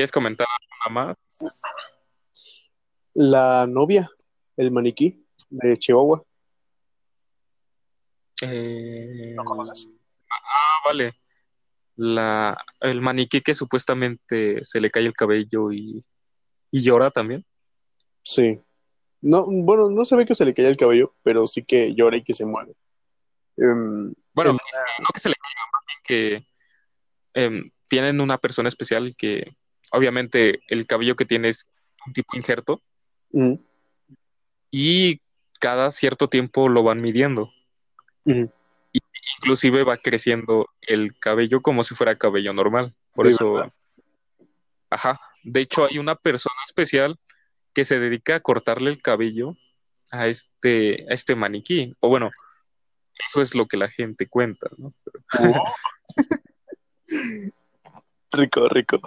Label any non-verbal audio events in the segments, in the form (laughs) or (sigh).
¿Quieres comentar nada más? La novia, el maniquí de Chihuahua. Eh, ¿Lo conoces? Ah, vale. La, el maniquí que supuestamente se le cae el cabello y, y llora también. Sí. No, bueno, no se ve que se le caía el cabello, pero sí que llora y que se mueve. Em, Bueno, en- no que se le caiga, más bien que em, tienen una persona especial que obviamente el cabello que tiene es un tipo injerto mm, y cada cierto tiempo lo van midiendo. mm, Inclusive va creciendo el cabello como si fuera cabello normal. Por Sí, eso, ajá. De hecho, hay una persona especial que se dedica a cortarle el cabello a este, a este maniquí. O bueno, eso es lo que la gente cuenta, ¿no? (laughs) rico, rico.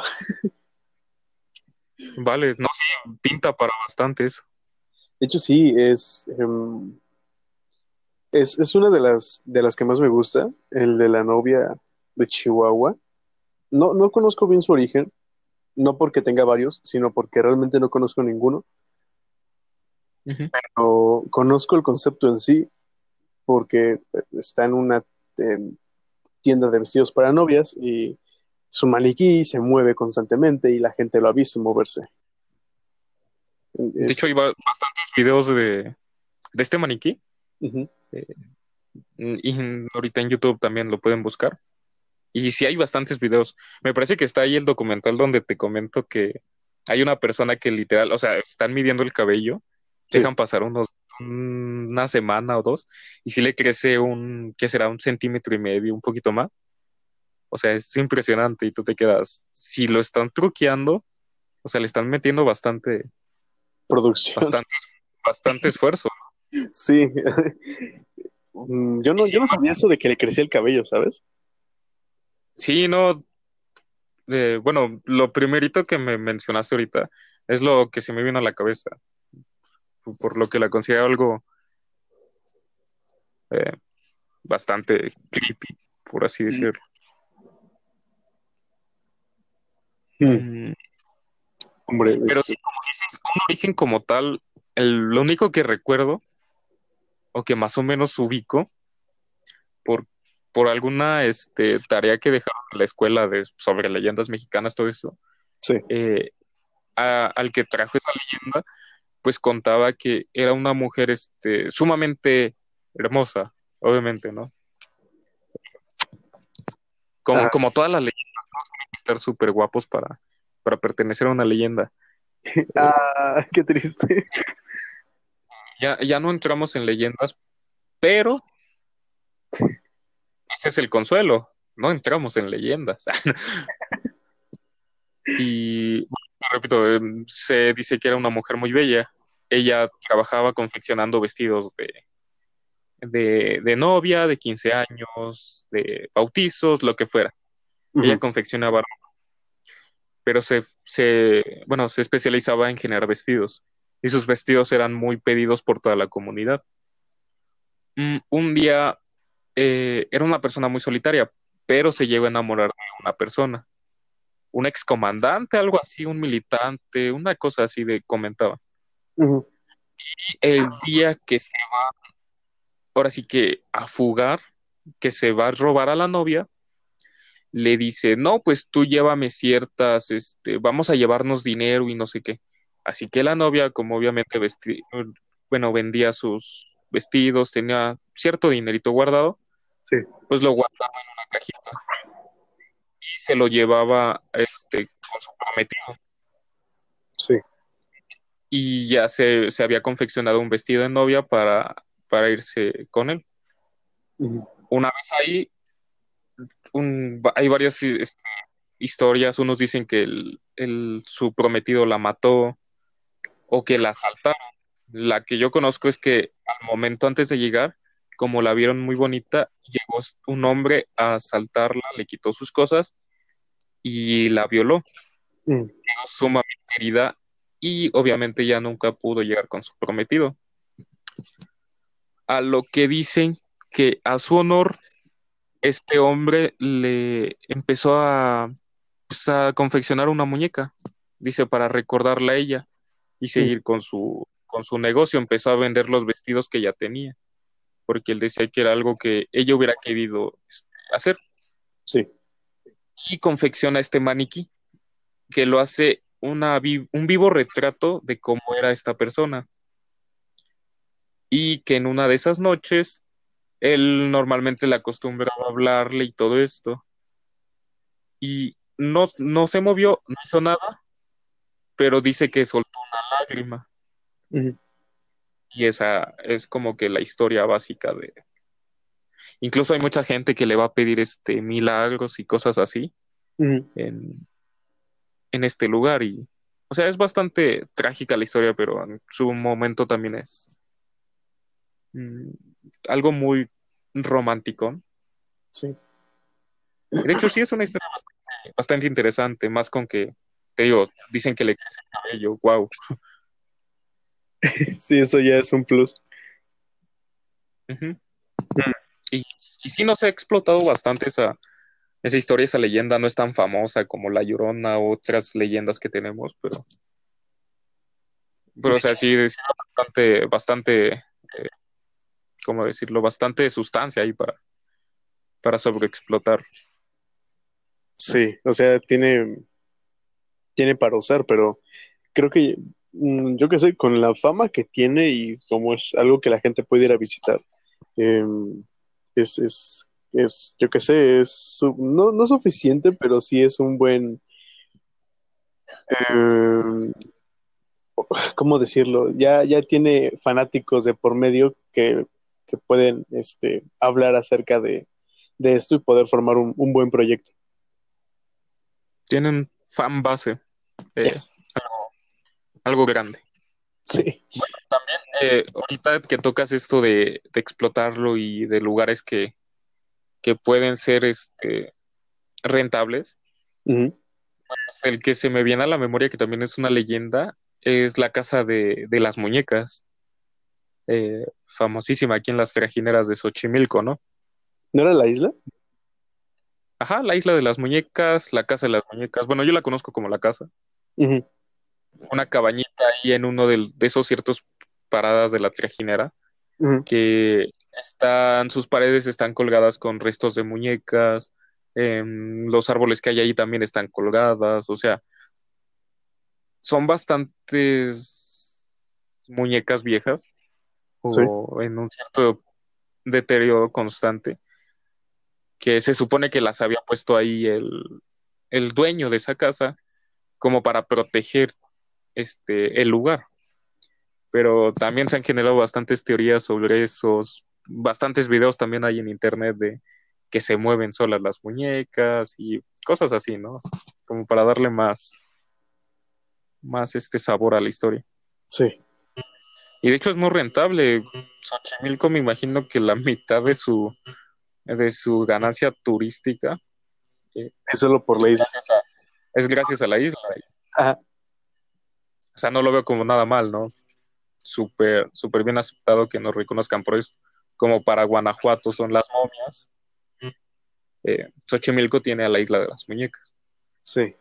Vale, no sé, pinta para bastantes. De hecho, sí, es, em, es, es una de las, de las que más me gusta, el de la novia de Chihuahua. No, no conozco bien su origen, no porque tenga varios, sino porque realmente no conozco ninguno. Pero conozco el concepto en sí, porque está en una em, tienda de vestidos para novias y su maniquí se mueve constantemente y la gente lo ha visto moverse. De hecho, hay ba- bastantes videos de, de este maniquí. ujú. Y ahorita en YouTube también lo pueden buscar. Y sí hay bastantes videos. Me parece que está ahí el documental donde te comento que hay una persona que literal, o sea, están midiendo el cabello, Sí. dejan pasar unos, una semana o dos, y si le crece un, ¿qué será? Un centímetro y medio, un poquito más. O sea, es impresionante y tú te quedas, si lo están truqueando, o sea, le están metiendo bastante, Producción. bastante, bastante esfuerzo. (laughs) Sí. Mm, Yo no, yo no sabía eso de que le crecía el cabello, ¿sabes? Sí, no. eh, bueno, lo primerito que me mencionaste ahorita es lo que se me vino a la cabeza, por lo que la considero algo eh, bastante creepy, por así decirlo. Mm, Hombre, Pero este, sí, como dices, un origen como tal, el, lo único que recuerdo, o que más o menos ubico, por, por alguna este, tarea que dejaron en la escuela de, sobre leyendas mexicanas, todo eso, sí. eh, a- al que trajo esa leyenda, pues contaba que era una mujer este, sumamente hermosa, obviamente, ¿no? Como, Ajá. como todas las estar súper guapos para, para pertenecer a una leyenda. (laughs) Ah, qué triste. Ya, ya no entramos en leyendas, pero ese es el consuelo, no entramos en leyendas. (laughs) Y bueno, repito, em, se dice que era una mujer muy bella. Ella trabajaba confeccionando vestidos de, de, de novia, de 15 años, de bautizos, lo que fuera. Ella confeccionaba ropa, pero se, se, bueno, se especializaba en generar vestidos y sus vestidos eran muy pedidos por toda la comunidad. Mm, Un día eh, era una persona muy solitaria, pero se llegó a enamorar de una persona, un excomandante, algo así, un militante, una cosa así de comentaba. Y el día que se va, ahora sí que a fugar, que se va a robar a la novia, le dice, no, pues tú llévame ciertas, este, vamos a llevarnos dinero y no sé qué. Así que la novia, como obviamente vesti- bueno, vendía sus vestidos, tenía cierto dinerito guardado, Sí. pues lo guardaba en una cajita y se lo llevaba este, con su prometido. Sí. Y ya se, se había confeccionado un vestido de novia para, para irse con él. Una vez ahí, un- hay varias este, historias. Unos dicen que el, el- su prometido la mató o que la asaltaron. La que yo conozco es que al momento antes de llegar, como la vieron muy bonita, llegó un hombre a asaltarla, le quitó sus cosas y la violó. Mm. Quedó sumamente herida y obviamente ya nunca pudo llegar con su prometido. A lo que dicen que a su honor, este hombre le empezó a pues, a confeccionar una muñeca, dice, para recordarla a ella y seguir con su, con su negocio. Empezó a vender los vestidos que ya tenía, porque él decía que era algo que ella hubiera querido este, hacer. Sí. Y confecciona este maniquí, que lo hace una, un vivo retrato de cómo era esta persona. Y que en una de esas noches, él normalmente le acostumbraba a hablarle y todo esto. Y no, no se movió, no hizo nada, pero dice que soltó una lágrima. Y esa es como que la historia básica de... Incluso hay mucha gente que le va a pedir este milagros y cosas así en, en este lugar. Y, o sea, es bastante trágica la historia, pero en su momento también es mm, algo muy romántico. Sí. De hecho, sí es una historia bastante, bastante interesante, más con que te digo, dicen que le crece el cabello, wow. Sí, eso ya es un plus. y, y sí nos ha explotado bastante esa, esa historia, esa leyenda no es tan famosa como La Llorona o otras leyendas que tenemos, pero. Pero, o sea, sí, es bastante, bastante, eh, ¿cómo decirlo? Bastante sustancia ahí para, para sobreexplotar. Sí, o sea, tiene, tiene para usar, pero creo que, mm, yo qué sé, con la fama que tiene y como es algo que la gente puede ir a visitar, em, es, es, es, yo qué sé, es no, no suficiente, pero sí es un buen, em, ¿cómo decirlo? Ya, ya tiene fanáticos de por medio que, que pueden este, hablar acerca de, de esto y poder formar un, un buen proyecto. Tienen fan base. Eh, algo, grande. Sí. Bueno, también eh, ahorita que tocas esto de, explotarlo y de lugares que, que pueden ser este, rentables, pues, el que se me viene a la memoria, que también es una leyenda, es la casa de, las muñecas, eh, famosísima aquí en las trajineras de Xochimilco, ¿no? ¿No era la isla? Ajá, la isla de las muñecas, la casa de las muñecas. Bueno, yo la conozco como la casa. Una cabañita ahí en uno de, esos ciertos paradas de la trajinera, que están, sus paredes están colgadas con restos de muñecas, em, los árboles que hay ahí también están colgadas, o sea, son bastantes muñecas viejas o en un cierto deterioro constante que se supone que las había puesto ahí el, dueño de esa casa como para proteger este el lugar. Pero también se han generado bastantes teorías sobre esos, bastantes videos también hay en internet de que se mueven solas las muñecas y cosas así, ¿no? Como para darle más más este sabor a la historia. Sí. Y de hecho es muy rentable. Xochimilco me imagino que la mitad de su de su ganancia turística. es solo por la isla. es gracias a la isla. Ajá. O sea, no lo veo como nada mal, ¿no? Súper, súper bien aceptado que nos reconozcan por eso. Como para Guanajuato son las momias. Eh, Xochimilco tiene a la isla de las muñecas. Sí.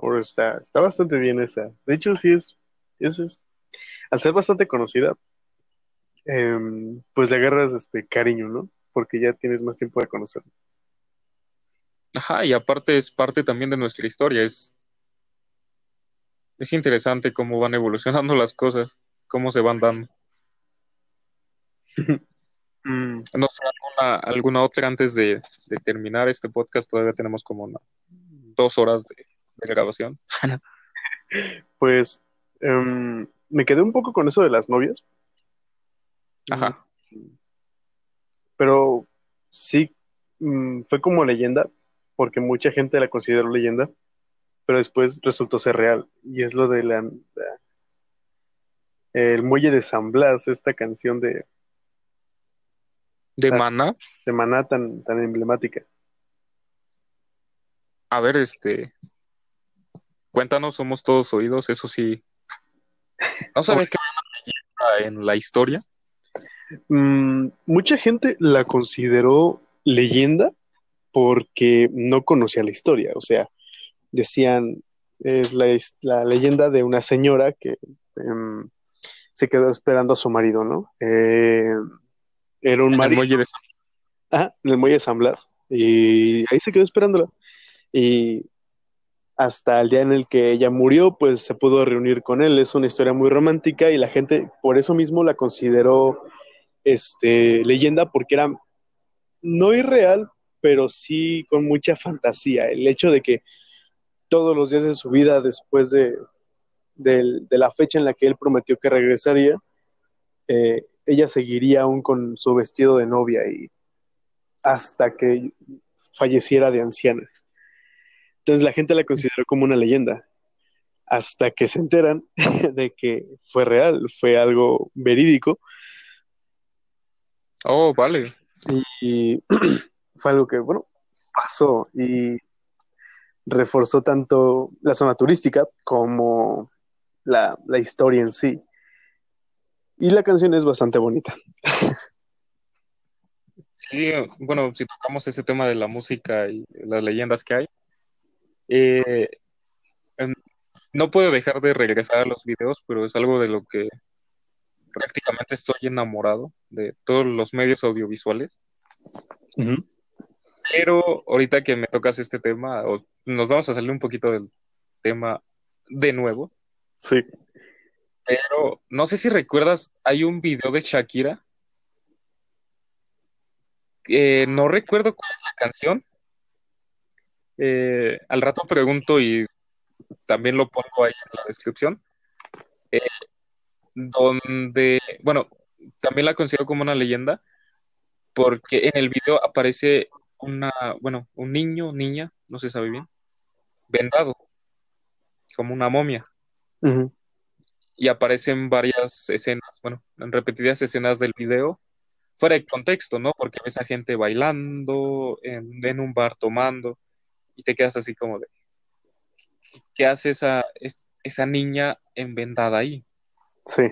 Ahora está, está bastante bien esa. De hecho, sí es, es, es al ser bastante conocida, em, pues le agarras este cariño, ¿no? porque ya tienes más tiempo de conocerlo. Ajá, y aparte es parte también de nuestra historia, es, es interesante cómo van evolucionando las cosas, cómo se van dando. (laughs) Mm. No sé, alguna, alguna otra antes de, terminar este podcast, todavía tenemos como dos horas de, grabación. (laughs) pues em, me quedé un poco con eso de las novias. Ajá. Pero sí, mm, fue como leyenda, porque mucha gente la consideró leyenda, pero después resultó ser real. Y es lo de la, el muelle de San Blas, esta canción de de Maná. De Maná tan, tan emblemática. A ver, este cuéntanos, somos todos oídos, eso sí. ¿No sabes qué en la historia? Mm, mucha gente la consideró leyenda porque no conocía la historia. O sea, decían, es la, la leyenda de una señora que em, se quedó esperando a su marido, ¿no? Eh, era un En el marido. muelle de Ajá, en el muelle de San Blas. Y ahí se quedó esperándola. Y hasta el día en el que ella murió, pues se pudo reunir con él. Es una historia muy romántica y la gente por eso mismo la consideró este, leyenda porque era no irreal, pero sí con mucha fantasía. El hecho de que todos los días de su vida, después de, la fecha en la que él prometió que regresaría, eh, ella seguiría aún con su vestido de novia y hasta que falleciera de anciana. Entonces la gente la consideró como una leyenda, hasta que se enteran (laughs) de que fue real, fue algo verídico Oh, vale. y (clears throat) fue algo que, bueno, pasó y reforzó tanto la zona turística como la, la historia en sí. Y la canción es bastante bonita. Sí, bueno, si tocamos ese tema de la música y las leyendas que hay, eh, no puedo dejar de regresar a los videos, pero es algo de lo que prácticamente estoy enamorado de todos los medios audiovisuales. Pero ahorita que me tocas este tema, o nos vamos a salir un poquito del tema de nuevo, Sí. pero no sé si recuerdas, hay un video de Shakira. Eh, no recuerdo cuál es la canción. Eh, al rato pregunto y también lo pongo ahí en la descripción. Eh, donde, bueno, también la considero como una leyenda, porque en el video aparece una, bueno, un niño, niña, no se sabe bien, vendado, como una momia. Y aparecen varias escenas, bueno, en repetidas escenas del video, fuera de contexto, ¿no? Porque ves a gente bailando, en, en un bar tomando, y te quedas así como de, ¿qué hace esa, es- esa niña envendada ahí? Sí.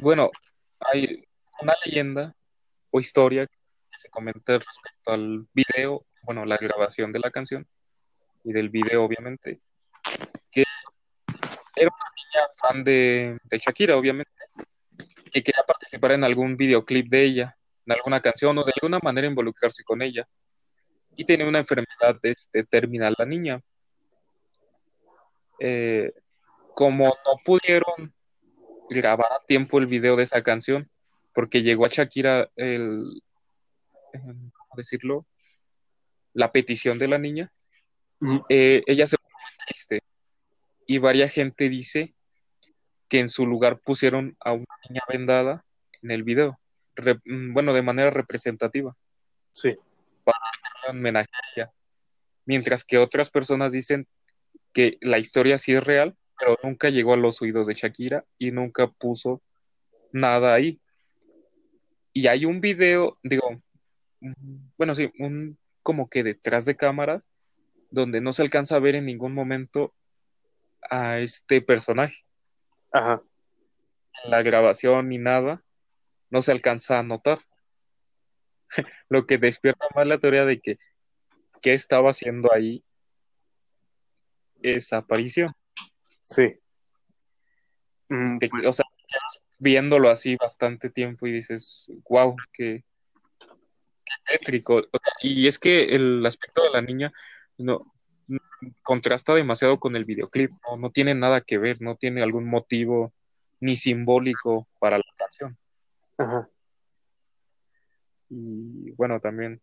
Bueno, hay una leyenda o historia que se comenta respecto al video, bueno, la grabación de la canción y del video, obviamente, que era una niña fan de, de Shakira, obviamente, que quería participar en algún videoclip de ella, en alguna canción o de alguna manera involucrarse con ella. Y tenía una enfermedad este, terminal la niña. Eh, como no pudieron grabar a tiempo el video de esa canción, porque llegó a Shakira el, ¿cómo decirlo? La petición de la niña, eh, ella se puso muy triste y varias gente dice que en su lugar pusieron a una niña vendada en el video, Re- mm, bueno, de manera representativa, Sí. En homenaje a ella. Mientras que otras personas dicen que la historia sí es real, pero nunca llegó a los oídos de Shakira y nunca puso nada ahí. Y hay un video, digo, bueno, sí, un como que detrás de cámara, donde no se alcanza a ver en ningún momento a este personaje. Ajá. En la grabación ni nada, no se alcanza a notar. (laughs) Lo que despierta más la teoría de que qué estaba haciendo ahí esa aparición. Sí. Mm, De que, o sea, viéndolo así bastante tiempo y dices, wow, qué, qué tétrico. O sea, y es que el aspecto de la niña no no- contrasta demasiado con el videoclip, no, no tiene nada que ver, no tiene algún motivo ni simbólico para la canción. Ajá. Y bueno, también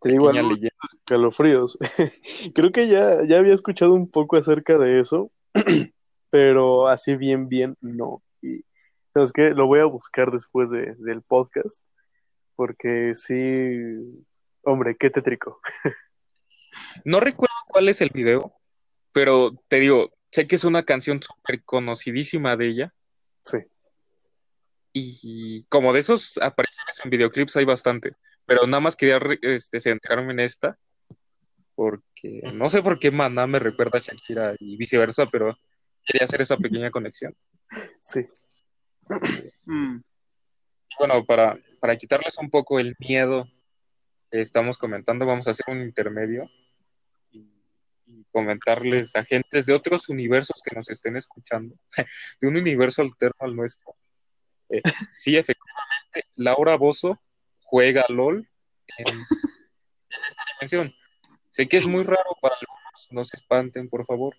Te digo algo, escalofríos. (laughs) Creo que ya, ya había escuchado un poco acerca de eso, (clears throat) pero así bien, bien, no. Y, ¿sabes qué? Lo voy a buscar después de- del podcast, porque sí, hombre, qué tétrico. (laughs) No recuerdo cuál es el video, pero te digo, sé que es una canción súper conocidísima de ella. Sí, Y como de esos apariciones en videoclips hay bastante, pero nada más quería este, centrarme en esta, porque no sé por qué Maná me recuerda a Shakira y viceversa, pero quería hacer esa pequeña conexión. sí. Mm, Y bueno, para, para quitarles un poco el miedo estamos comentando, vamos a hacer un intermedio y, comentarles a gentes de otros universos que nos estén escuchando, (laughs) de un universo alterno al nuestro. Eh, sí, efectivamente, Laura Bozo juega LOL en, esta dimensión. Sé que es muy raro para algunos, no se espanten, por favor.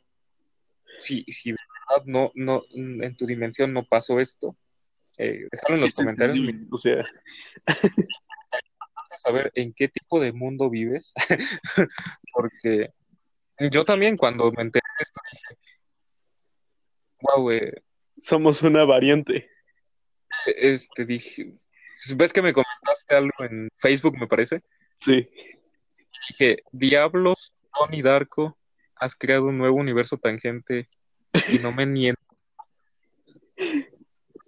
Si, si de verdad no, no, en tu dimensión no pasó esto, eh, déjalo en los comentarios. O sea, saber en qué tipo de mundo vives, (laughs) porque yo también cuando me enteré de esto dije, wow, eh, somos una variante. Este dije, ¿ves que me comentaste algo en Facebook, me parece? Sí. Dije, diablos, Tony Darko, has creado un nuevo universo tangente y no me niego.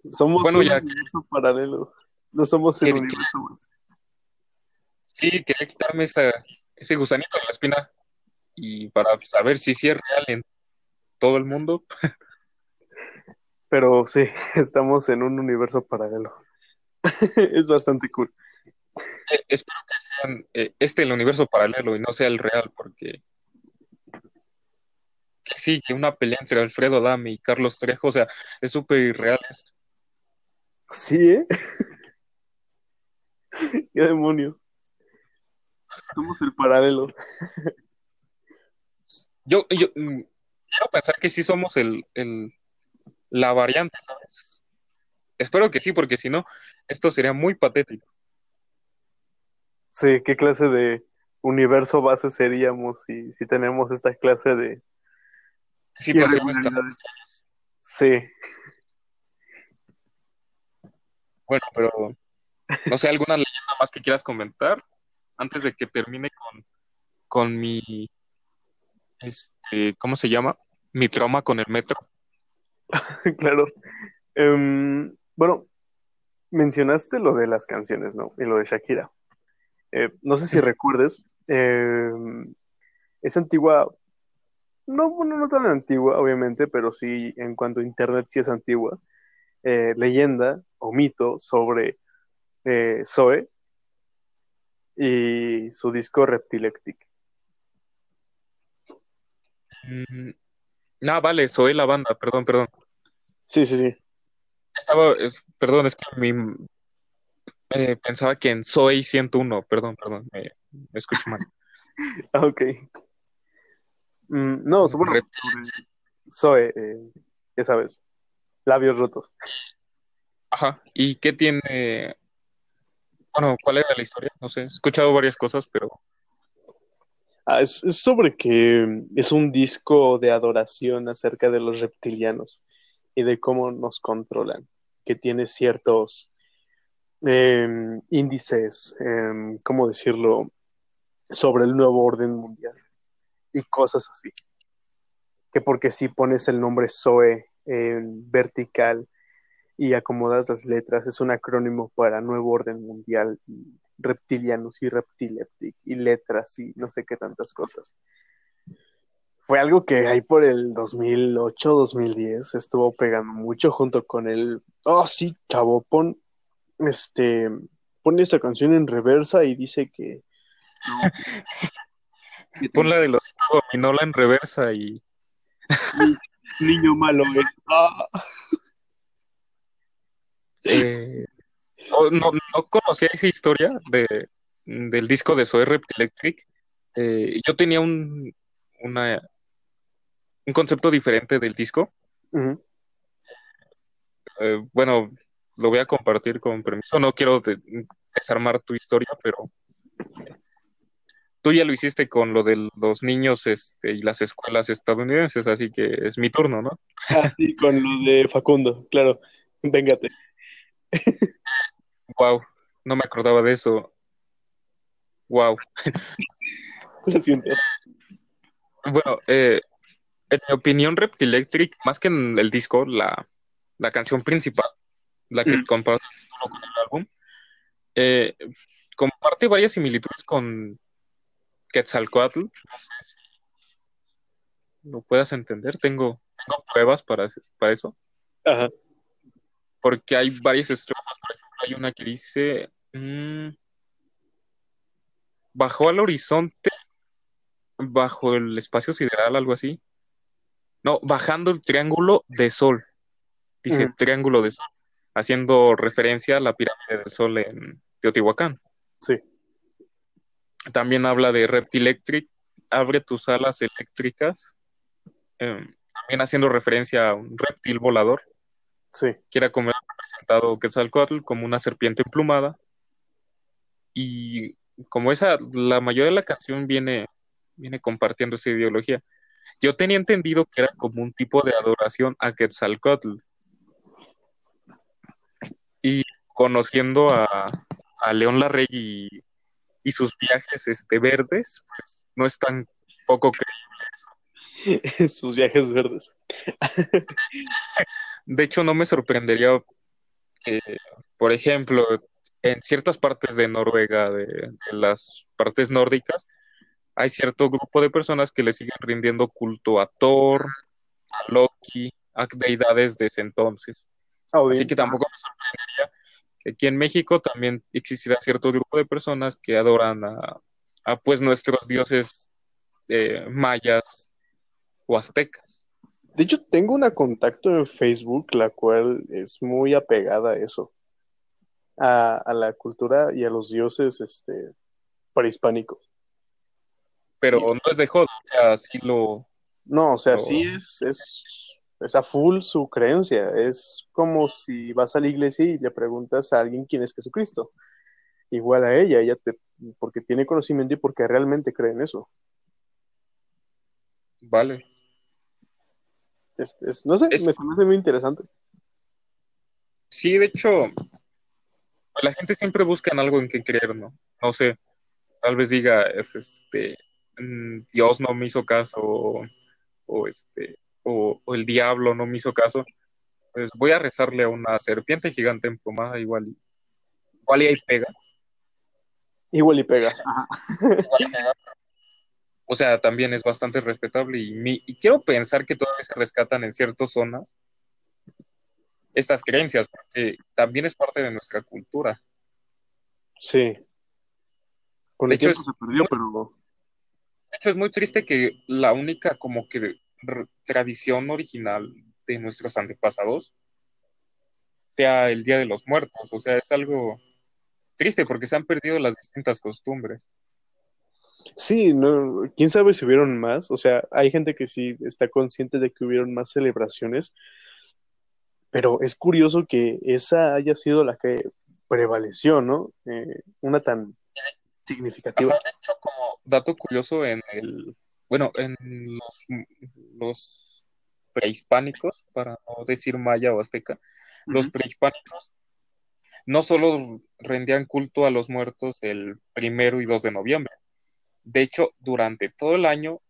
Somos un universo paralelo. No somos el universo más. Sí, quería quitarme ese gusanito de la espina y para saber si sí es real en todo el mundo. (laughs) Pero sí, (laughs) estamos en un universo paralelo. (laughs) es bastante cool. Eh, espero que sean eh, este el universo paralelo y no sea el real, porque que sí, que una pelea entre Alfredo Dame y Carlos Trejo, o sea, es súper irreal esto. Sí, ¿eh? (laughs) ¿Qué demonios? Somos el paralelo. Yo, yo mm, quiero pensar que sí somos el, el, la variante, ¿sabes? Espero que sí, porque si no, esto sería muy patético. Sí, ¿qué clase de universo base seríamos si, si tenemos esta clase de... Sí, por Sí. Bueno, pero no sé, ¿alguna leyenda más que quieras comentar? antes de que termine con, con mi, este, ¿cómo se llama? Mi trauma con el metro. (laughs) claro. Em, bueno, mencionaste lo de las canciones, ¿no? Y lo de Shakira. Eh, no sé si recuerdes, em, es antigua, no, bueno, no tan antigua, obviamente, pero sí en cuanto a Internet sí es antigua, eh, leyenda o mito sobre eh, Zoe, y su disco Reptilectic. Mm, no, vale, soy la banda, perdón, perdón. Sí, sí, sí. Estaba, eh, perdón, es que mi, eh, pensaba que en Soy 101, perdón, perdón, me, escucho mal. Ah, (laughs) ok. Mm, no, bueno, Zoe, eh, ya sabes, labios rotos. Ajá, ¿y qué tiene bueno, ¿cuál era la historia? No sé, he escuchado varias cosas, pero... Ah, es, sobre que es un disco de adoración acerca de los reptilianos y de cómo nos controlan, que tiene ciertos em, índices, em, ¿cómo decirlo?, sobre el nuevo orden mundial y cosas así. Que porque si pones el nombre Zoe en vertical y acomodas las letras, es un acrónimo para Nuevo Orden Mundial y reptilianos y reptileptic y letras y no sé qué tantas cosas. Fue algo que ahí por el 2008, 2010 estuvo pegando mucho junto con el, oh sí, chavo, pon, este, pone esta canción en reversa y dice que... (laughs) Pon la de los dominola en reversa y... Niño malo (laughs) es. Ah. Eh, no, no, conocía esa historia de, del disco de Zoe Reptilectric. Eh, yo tenía un, una, un concepto diferente del disco. Eh, bueno, lo voy a compartir con permiso. No quiero desarmar tu historia, pero tú ya lo hiciste con lo de los niños este, y las escuelas estadounidenses, así que es mi turno, ¿no? Ah, sí, con lo de Facundo, claro. Véngate (laughs) wow, no me acordaba de eso. Wow. (laughs) Lo siento. Bueno, eh, en mi opinión, Reptilectric, más que en el disco, la, canción principal, la que mm. comparte con el álbum, eh, comparte varias similitudes con Quetzalcoatl. No sé si lo puedas entender. Tengo, tengo pruebas para, para eso. Ajá porque hay varias estrofas, hay una que dice, mm, bajó al horizonte bajo el espacio sideral, algo así. No, bajando el triángulo de sol. Dice triángulo de sol, haciendo referencia a la pirámide del sol en Teotihuacán. Sí. También habla de Reptilectric, abre tus alas eléctricas. Em, también haciendo referencia a un reptil volador. Sí. Que era como representado Quetzalcoatl, como una serpiente emplumada. Y como esa, la mayoría de la canción viene, viene compartiendo esa ideología. Yo tenía entendido que era como un tipo de adoración a Quetzalcoatl. Y conociendo a, a León Larregui y, sus viajes este, verdes, pues no es tan poco creíble eso. (laughs) sus viajes verdes. (laughs) de hecho, no me sorprendería que, por ejemplo, en ciertas partes de Noruega, de, las partes nórdicas, hay cierto grupo de personas que le siguen rindiendo culto a Thor, a Loki, a deidades de ese entonces. Ah, Así que tampoco me sorprendería que aquí en México también existirá cierto grupo de personas que adoran a, pues nuestros dioses eh, mayas o aztecas. De hecho, tengo una contacto en Facebook la cual es muy apegada a eso a, la cultura y a los dioses este, prehispánicos. Pero no es de joda, o sea, sí lo... No, o sea, sí es, es, a full su creencia. Es como si vas a la iglesia y le preguntas a alguien quién es Jesucristo. Igual a ella, ella te, porque tiene conocimiento y porque realmente cree en eso. Vale. No sé, me parece muy interesante. Sí, de hecho, la gente siempre busca en algo en que creer, ¿no? No sé, tal vez diga, es este, mm, Dios no me hizo caso, o, este, o, el diablo no me hizo caso, pues voy a rezarle a una serpiente gigante emplumada, igual, igual y ahí pega. Igual y pega. (laughs) (laughs) O sea, también es bastante respetable y, mi, y quiero pensar que todavía se rescatan en ciertas zonas estas creencias, porque también es parte de nuestra cultura. Sí. Con de hecho, se perdió, pero De hecho, es muy triste que la única como que tradición original de nuestros antepasados sea el Día de los Muertos. O sea, es algo triste porque se han perdido las distintas costumbres. Sí, no, quién sabe si hubieron más. O sea, hay gente que sí está consciente de que hubieron más celebraciones, pero es curioso que esa haya sido la que prevaleció, ¿no? Eh, una tan significativa. de hecho, como dato curioso, en el, bueno, en los, prehispánicos, para no decir maya o azteca, los prehispánicos no solo rendían culto a los muertos el primero y 2 de noviembre. De hecho, durante todo el año,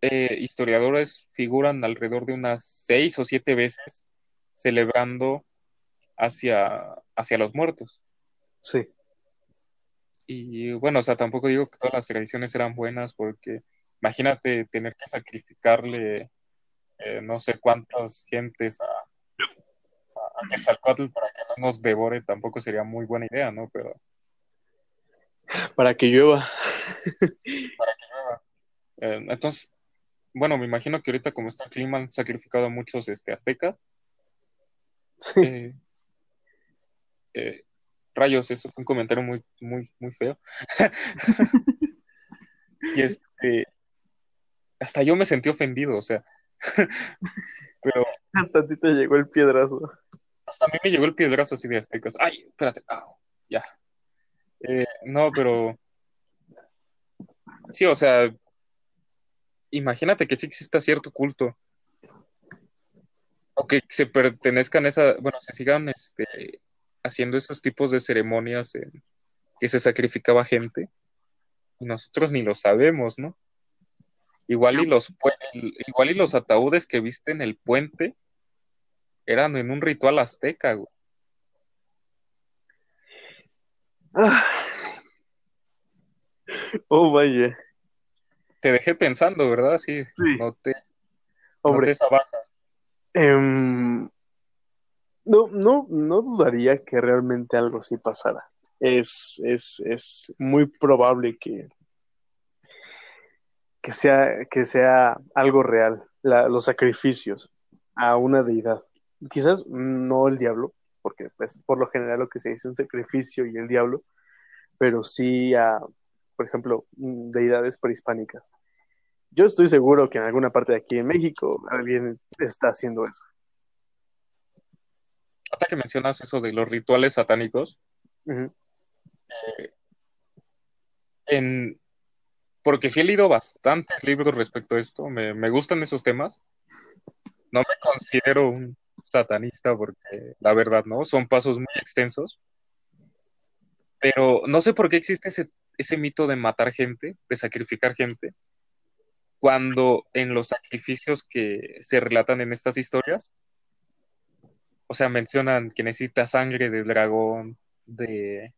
eh, historiadores figuran alrededor de unas seis o siete veces celebrando hacia, hacia los muertos. Sí. Y bueno, o sea, tampoco digo que todas las tradiciones eran buenas porque imagínate tener que sacrificarle eh, no sé cuántas gentes a, a, Quetzalcoatl para que no nos devore, tampoco sería muy buena idea, ¿no? Pero... Para que llueva. Para que llueva. Eh, entonces, bueno, me imagino que ahorita como está el clima han sacrificado a muchos este, aztecas eh, eh, rayos, eso fue un comentario muy, muy, muy feo. (laughs) y este, hasta yo me sentí ofendido, o sea, (laughs) pero... Hasta a ti te llegó el piedrazo. Hasta a mí me llegó el piedrazo así de aztecas. Ay, espérate, ya. Eh, no, pero... Sí, o sea, imagínate que sí exista cierto culto o que se pertenezcan a esa, bueno, se sigan este, haciendo esos tipos de ceremonias en que se sacrificaba gente y nosotros ni lo sabemos, ¿no? Igual y los igual y los ataúdes que viste en el puente eran en un ritual azteca, güey. Ah. Oh, vaya. Te dejé pensando, ¿verdad? Sí, sí. Noté, Hombre. esa baja. Em, no, no, no dudaría que realmente algo así pasara. es, es, es muy probable que, que, sea, que sea algo real, la- los sacrificios a una deidad. Quizás no el diablo, porque pues, por lo general lo que se dice es un sacrificio y el diablo, pero sí a, por ejemplo, mm, deidades prehispánicas. Yo estoy seguro que en alguna parte de aquí en México alguien está haciendo eso. Hasta que mencionas eso de los rituales satánicos, en, porque sí he leído bastantes libros respecto a esto, me, me gustan esos temas. No me considero un satanista porque la verdad, ¿no? Son pasos muy extensos. Pero no sé por qué existe ese, ese mito de matar gente, de sacrificar gente, cuando en los sacrificios que se relatan en estas historias, o sea, mencionan que necesita sangre de dragón, de,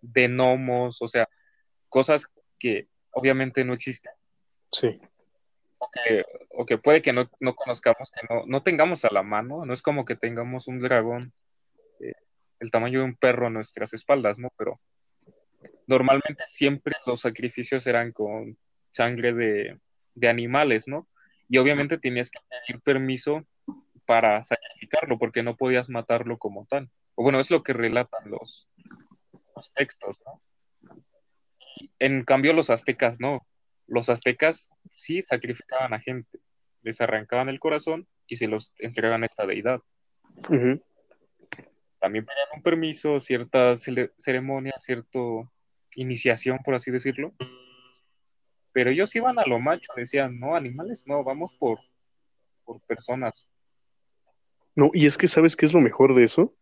de gnomos, o sea, cosas que obviamente no existen. Sí, o que, o que puede que no, no conozcamos, que no, no tengamos a la mano, no es como que tengamos un dragón eh, el tamaño de un perro a nuestras espaldas, ¿no? Pero normalmente siempre los sacrificios eran con sangre de, de animales, ¿no? Y obviamente tenías que pedir permiso para sacrificarlo, porque no podías matarlo como tal. O bueno, es lo que relatan los, los textos, ¿no? En cambio, los aztecas no. Los aztecas sí sacrificaban a gente, les arrancaban el corazón y se los entregaban a esta deidad. También pedían un permiso, cierta ceremonia, cierta iniciación, por así decirlo. Pero ellos iban a lo macho, decían, no, animales, no, vamos por, por personas. No, y es que ¿sabes qué es lo mejor de eso?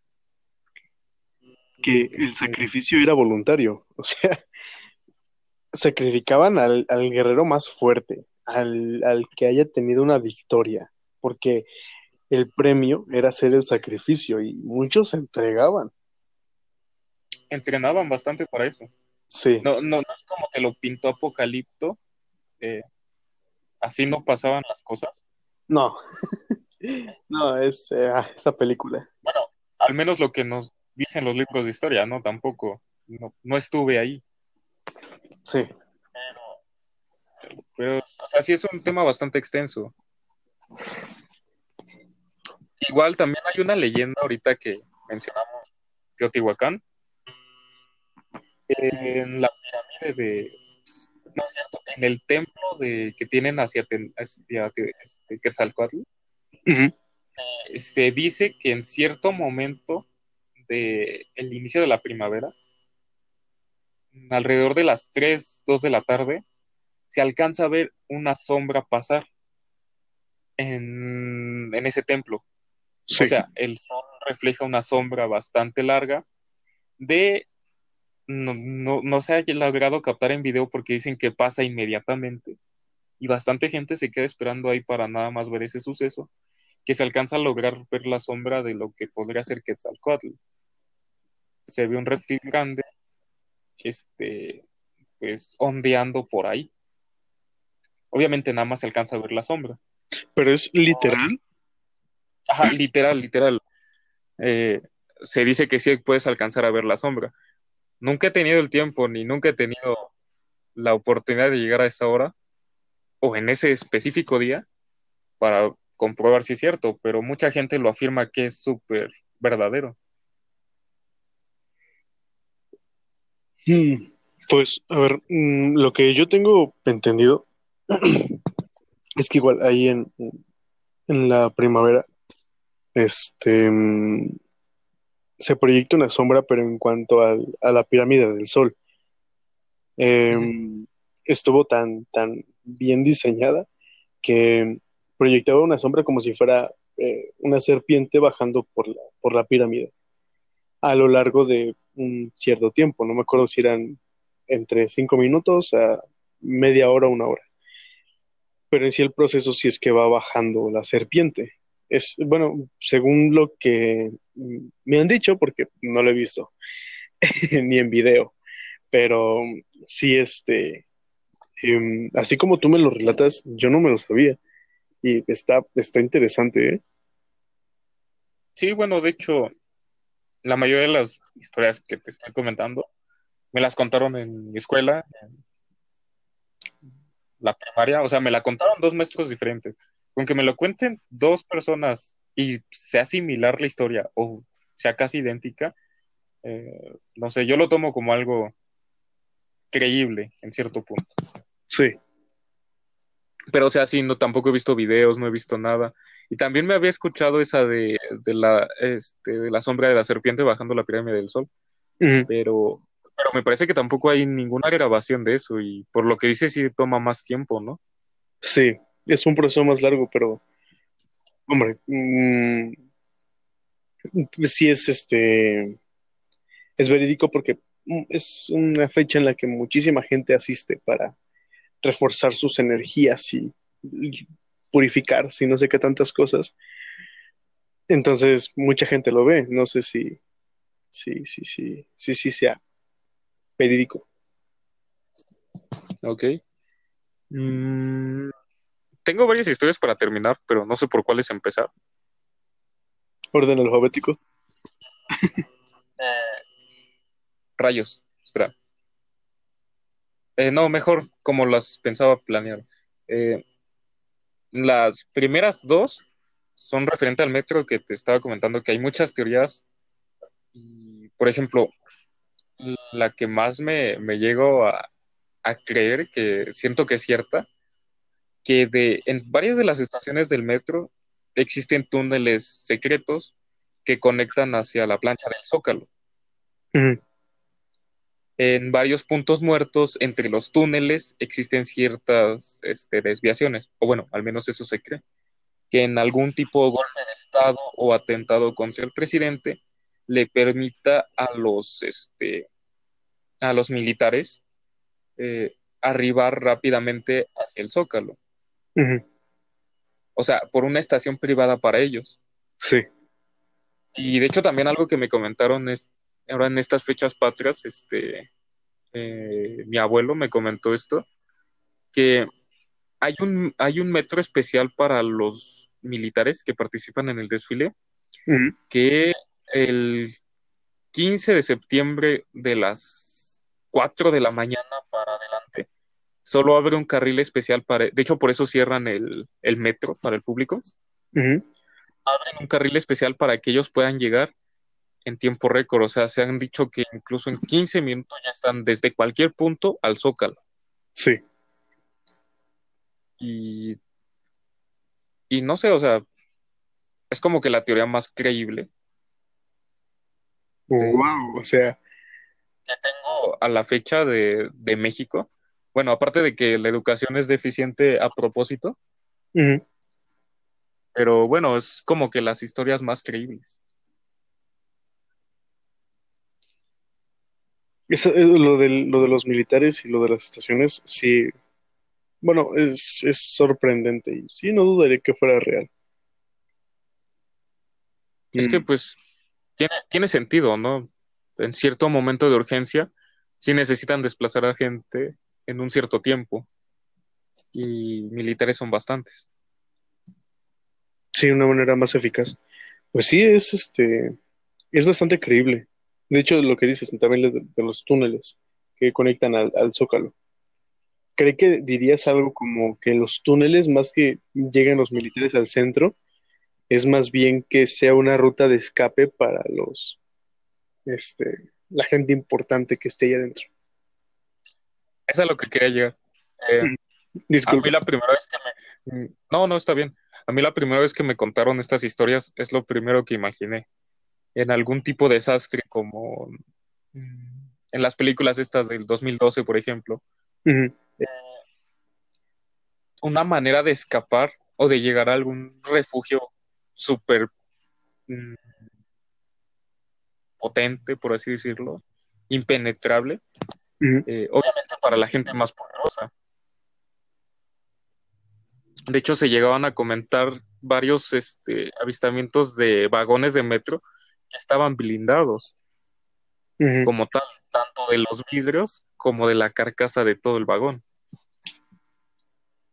Que el sacrificio era voluntario. O sea, (laughs) sacrificaban al, al guerrero más fuerte, al, al que haya tenido una victoria, porque el premio era hacer el sacrificio y muchos se entregaban. Entrenaban bastante para eso. Sí, No, no, no es como que lo pintó Apocalipto, eh, así no pasaban las cosas. no, (laughs) no, es eh, ah, esa película. Bueno, al menos lo que nos dicen los libros de historia, ¿no? Tampoco, no, no estuve ahí. Sí, Pero, pero, o sea, sí es un tema bastante extenso. Igual también hay una leyenda ahorita que mencionamos, Teotihuacán, en la pirámide de, no es cierto, en el templo de, que tienen hacia, hacia este, Quetzalcóatl, Ujú. se, se dice que en cierto momento de el inicio de la primavera, alrededor de las 3, 2 de la tarde, se alcanza a ver una sombra pasar en, en ese templo. Sí, O sea, el sol refleja una sombra bastante larga de... No, no, no se ha logrado captar en video porque dicen que pasa inmediatamente y bastante gente se queda esperando ahí para nada más ver ese suceso, que se alcanza a lograr ver la sombra de lo que podría ser Quetzalcóatl. Se ve un reptil grande, este, pues ondeando por ahí. Obviamente nada más se alcanza a ver la sombra. pero es literal. Ajá, literal, literal. Eh, se dice que sí puedes alcanzar a ver la sombra. Nunca he tenido el tiempo ni nunca he tenido la oportunidad de llegar a esa hora o en ese específico día para comprobar si es cierto, pero mucha gente lo afirma que es súper verdadero. Mm, Pues, a ver, mm, lo que yo tengo entendido (clears throat) es que igual ahí en, en la primavera, este, mm, se proyecta una sombra, pero en cuanto al- a la pirámide del Sol, eh, estuvo tan, tan bien diseñada que proyectaba una sombra como si fuera eh, una serpiente bajando por la, por la pirámide a lo largo de un cierto tiempo. No me acuerdo si eran entre cinco minutos a media hora, una hora. Pero en sí el proceso sí es que va bajando la serpiente. Es, bueno, según lo que me han dicho, porque no lo he visto (laughs) ni en video, pero sí, este, em, así como tú me lo relatas, yo no me lo sabía. Y está, está interesante, ¿eh? Sí, bueno, de hecho, la mayoría de las historias que te estoy comentando me las contaron en mi escuela, en la primaria, o sea, me la contaron dos maestros diferentes. Con que me lo cuenten dos personas y sea similar la historia o sea casi idéntica, eh, no sé, yo lo tomo como algo creíble en cierto punto. Sí. Pero, o sea, sí, no, tampoco he visto videos, no he visto nada. Y también me había escuchado esa de, de la, este, de la sombra de la serpiente bajando la pirámide del sol. Pero, pero me parece que tampoco hay ninguna grabación de eso. Y por lo que dice, sí toma más tiempo, ¿no? Sí, es un proceso más largo, pero, hombre, mmm, sí es este, es verídico porque es una fecha en la que muchísima gente asiste para reforzar sus energías y purificarse y no sé qué tantas cosas. Entonces, mucha gente lo ve. No sé si, sí, sí, sí, sí, sí sea verídico. Ok. Mm, tengo varias historias para terminar, pero no sé por cuáles empezar. Orden alfabético. Rayos, espera. Eh, no, mejor como las pensaba planear. Eh, las primeras dos son referentes al metro que te estaba comentando que hay muchas teorías. Y, por ejemplo, la que más me, me llego a, a, creer, que siento que es cierta, que de, en varias de las estaciones del metro existen túneles secretos que conectan hacia la plancha del Zócalo. En varios puntos muertos entre los túneles existen ciertas este, desviaciones, o bueno, al menos eso se cree, que en algún tipo de golpe de Estado o atentado contra el presidente le permita a los, este, a los militares eh, arribar rápidamente hacia el Zócalo. O sea, por una estación privada para ellos. Sí. Y de hecho también algo que me comentaron es, ahora en estas fechas patrias, este, eh, mi abuelo me comentó esto, que hay un, hay un metro especial para los militares que participan en el desfile, que el 15 de septiembre de las 4 de la mañana para adelante, solo abre un carril especial para, de hecho por eso cierran el, metro para el público, abren un carril especial para que ellos puedan llegar en tiempo récord. O sea, se han dicho que incluso en 15 minutos ya están desde cualquier punto al Zócalo. Sí. Y, y no sé, o sea, es como que la teoría más creíble. Wow, o sea. Que tengo a la fecha de, de México. Bueno, aparte de que la educación es deficiente a propósito. Pero bueno, es como que las historias más creíbles. Eso, eh, lo, de, lo de los militares y lo de las estaciones, sí. Bueno, es, es sorprendente y sí, no dudaría que fuera real. Es que, mm. pues, tiene, tiene sentido, ¿no? En cierto momento de urgencia, sí necesitan desplazar a gente en un cierto tiempo. Y militares son bastantes. Sí, una manera más eficaz. Pues sí, es este. Es bastante creíble. De hecho, lo que dices también de, los túneles que conectan al, Zócalo. ¿Cree que dirías algo como que los túneles, más que lleguen los militares al centro, es más bien que sea una ruta de escape para los, este, la gente importante que esté ahí adentro? Esa es lo que quería llegar. Eh, (laughs) a mí la primera vez que me... No, no, está bien. A mí la primera vez que me contaron estas historias es lo primero que imaginé en algún tipo de desastre como mm, en las películas estas del 2012, por ejemplo. Eh, una manera de escapar o de llegar a algún refugio súper mm, potente, por así decirlo, impenetrable, eh, obviamente para la gente más poderosa. De hecho, se llegaban a comentar varios este, avistamientos de vagones de metro que estaban blindados, como tal, tanto de los vidrios como de la carcasa de todo el vagón.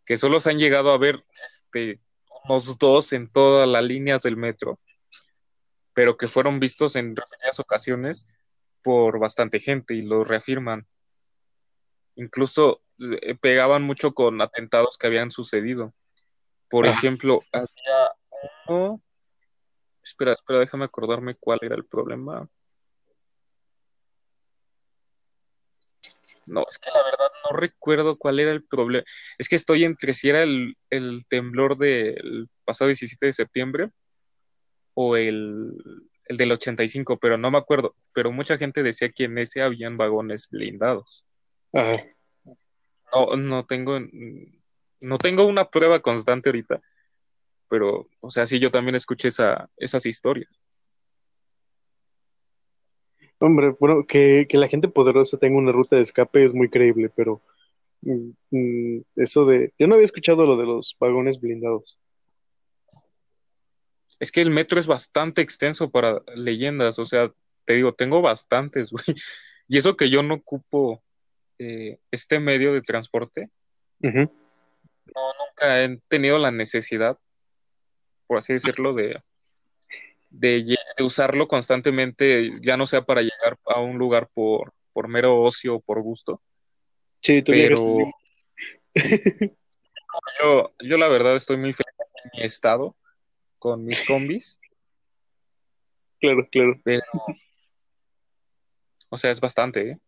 Que solo se han llegado a ver este, unos dos en todas las líneas del metro. pero que fueron vistos en repetidas ocasiones por bastante gente y lo reafirman. Incluso eh, pegaban mucho con atentados que habían sucedido. Por Ah. ejemplo, había uno. Espera, espera, déjame acordarme cuál era el problema. No, es que la verdad no recuerdo cuál era el problema. Es que estoy entre si era el, el temblor del pasado 17 de septiembre o el, el del 85, pero no me acuerdo. Pero mucha gente decía que en ese habían vagones blindados. No, no tengo, no tengo una prueba constante ahorita, pero, o sea, sí, yo también escuché esa, esas historias. Hombre, bueno, que, que la gente poderosa tenga una ruta de escape es muy creíble, pero mm, mm, eso de... Yo no había escuchado lo de los vagones blindados. Es que el metro es bastante extenso para leyendas, o sea, te digo, tengo bastantes, (laughs) güey. Y eso que yo no ocupo eh, este medio de transporte, no, nunca he tenido la necesidad, por así decirlo, de, de, usarlo constantemente, ya no sea para llegar a un lugar por, por mero ocio o por gusto, Sí, tú pero yo, yo la verdad estoy muy feliz en mi estado con mis (laughs) combis, Claro, claro. pero, o sea, es bastante, ¿eh?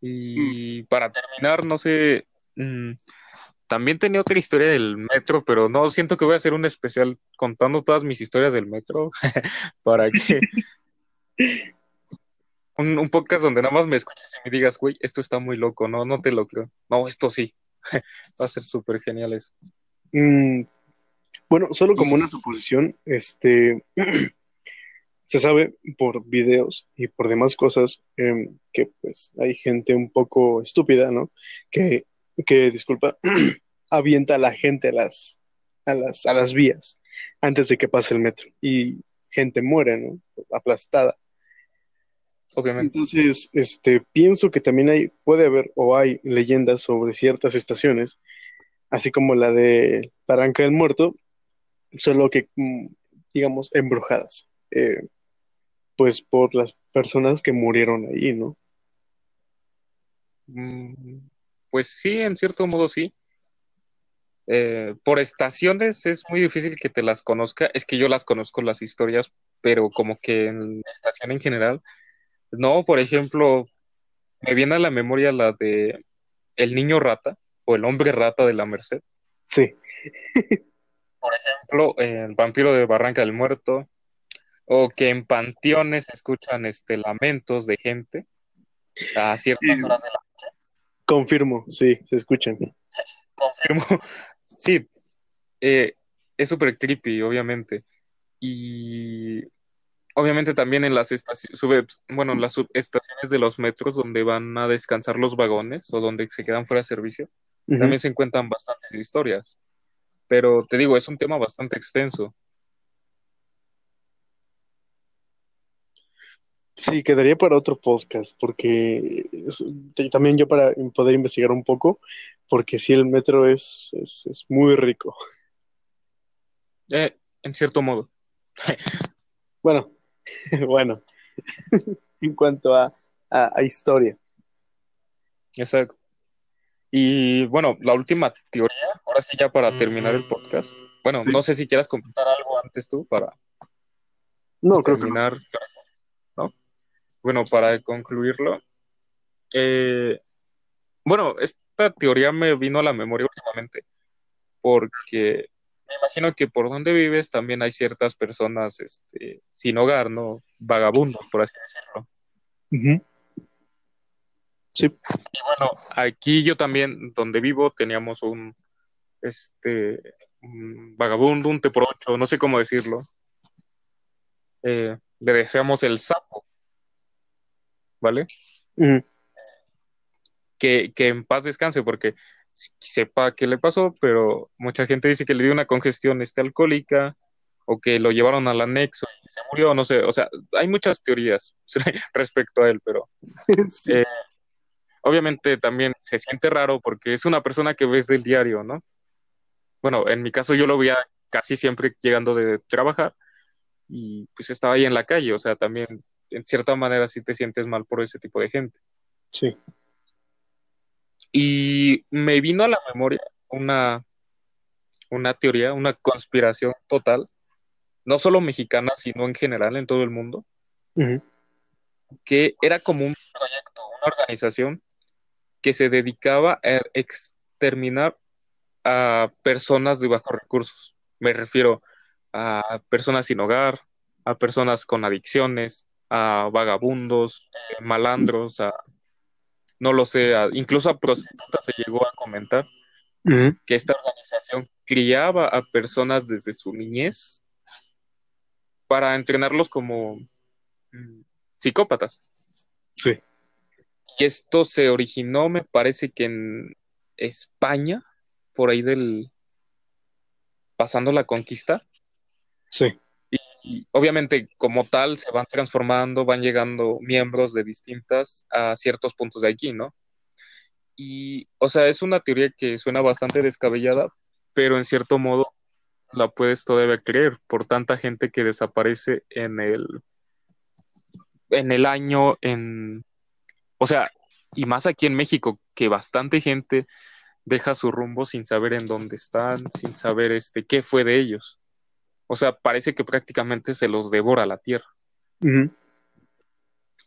Y para terminar, no sé, mm, también tenía otra historia del metro, pero no, siento que voy a hacer un especial contando todas mis historias del metro (laughs) para que (laughs) un, un podcast donde nada más me escuches y me digas, güey, esto está muy loco, no, no te lo creo. No, esto sí, (laughs) va a ser súper genial eso. Mm, bueno, solo como una suposición, este, (clears throat) se sabe por videos y por demás cosas em, que pues hay gente un poco estúpida, ¿no? Que, que disculpa, (clears throat) avienta a la gente a las, a las, a las vías antes de que pase el metro y gente muere, ¿no? Aplastada. Obviamente. Entonces, este, pienso que también hay, puede haber o hay leyendas sobre ciertas estaciones, así como la de Barranca del Muerto, solo que, mm, digamos, embrujadas, eh, pues por las personas que murieron ahí, ¿no? Mm, Pues sí, en cierto modo sí. Eh, por estaciones es muy difícil que te las conozca. Es que yo las conozco las historias, pero como que en estación en general. No, por ejemplo, me viene a la memoria la de El niño rata o el hombre rata de la Merced. Sí, Por ejemplo, el vampiro de Barranca del Muerto. O que en panteones se escuchan este, lamentos de gente a ciertas horas de la confirmo, sí, se escuchan. Confirmo. (laughs) Sí, eh, es súper creepy, obviamente. Y obviamente también en las estaciones, bueno, en las subestaciones de los metros donde van a descansar los vagones o donde se quedan fuera de servicio, también se encuentran bastantes historias. Pero te digo, es un tema bastante extenso. Sí, quedaría para otro podcast, porque es- también yo para poder investigar un poco, porque sí, el metro es, es, es muy rico. Eh, en cierto modo. (laughs) Bueno, (laughs) bueno, (laughs) en cuanto a, a, a historia. Exacto. Y bueno, la última teoría, ahora sí ya para terminar el podcast. Bueno, Sí. no sé si quieras comentar algo antes tú para No, creo que no. terminar, ¿no? Bueno, para concluirlo, eh, bueno, esta teoría me vino a la memoria últimamente, porque me imagino que por donde vives también hay ciertas personas, este, sin hogar, ¿no? Vagabundos, por así decirlo. Sí, Y bueno, aquí yo también, donde vivo, teníamos un, este, un vagabundo, un te por ocho, no sé cómo decirlo. Eh, le deseamos el sapo, ¿vale? que, que en paz descanse, porque sepa qué le pasó, pero mucha gente dice que le dio una congestión este, alcohólica o que lo llevaron al anexo y se murió, no sé, o sea, hay muchas teorías (laughs) respecto a él, pero (laughs) Sí. eh, obviamente también se siente raro porque es una persona que ves del diario, ¿no? Bueno, en mi caso yo lo veía casi siempre llegando de trabajar y pues estaba ahí en la calle, o sea, también en cierta manera sí te sientes mal por ese tipo de gente. Sí. Y me vino a la memoria una, una teoría, una conspiración total, no solo mexicana, sino en general en todo el mundo, que era como un proyecto, una organización que se dedicaba a exterminar a personas de bajos recursos. Me refiero a personas sin hogar, a personas con adicciones, a vagabundos, eh, malandros, a no lo sé, incluso a prostitutas se llegó a comentar que esta organización criaba a personas desde su niñez para entrenarlos como mm, psicópatas. Sí. Y esto se originó, me parece que en España, por ahí del pasando la conquista. Sí. Y, obviamente, como tal, se van transformando, van llegando miembros de distintas a ciertos puntos de aquí, ¿no? Y, o sea, es una teoría que suena bastante descabellada, pero en cierto modo la puedes todavía creer por tanta gente que desaparece en el en el año en o sea, y más aquí en México que bastante gente deja su rumbo sin saber en dónde están, sin saber este qué fue de ellos. O sea, parece que prácticamente se los devora la tierra.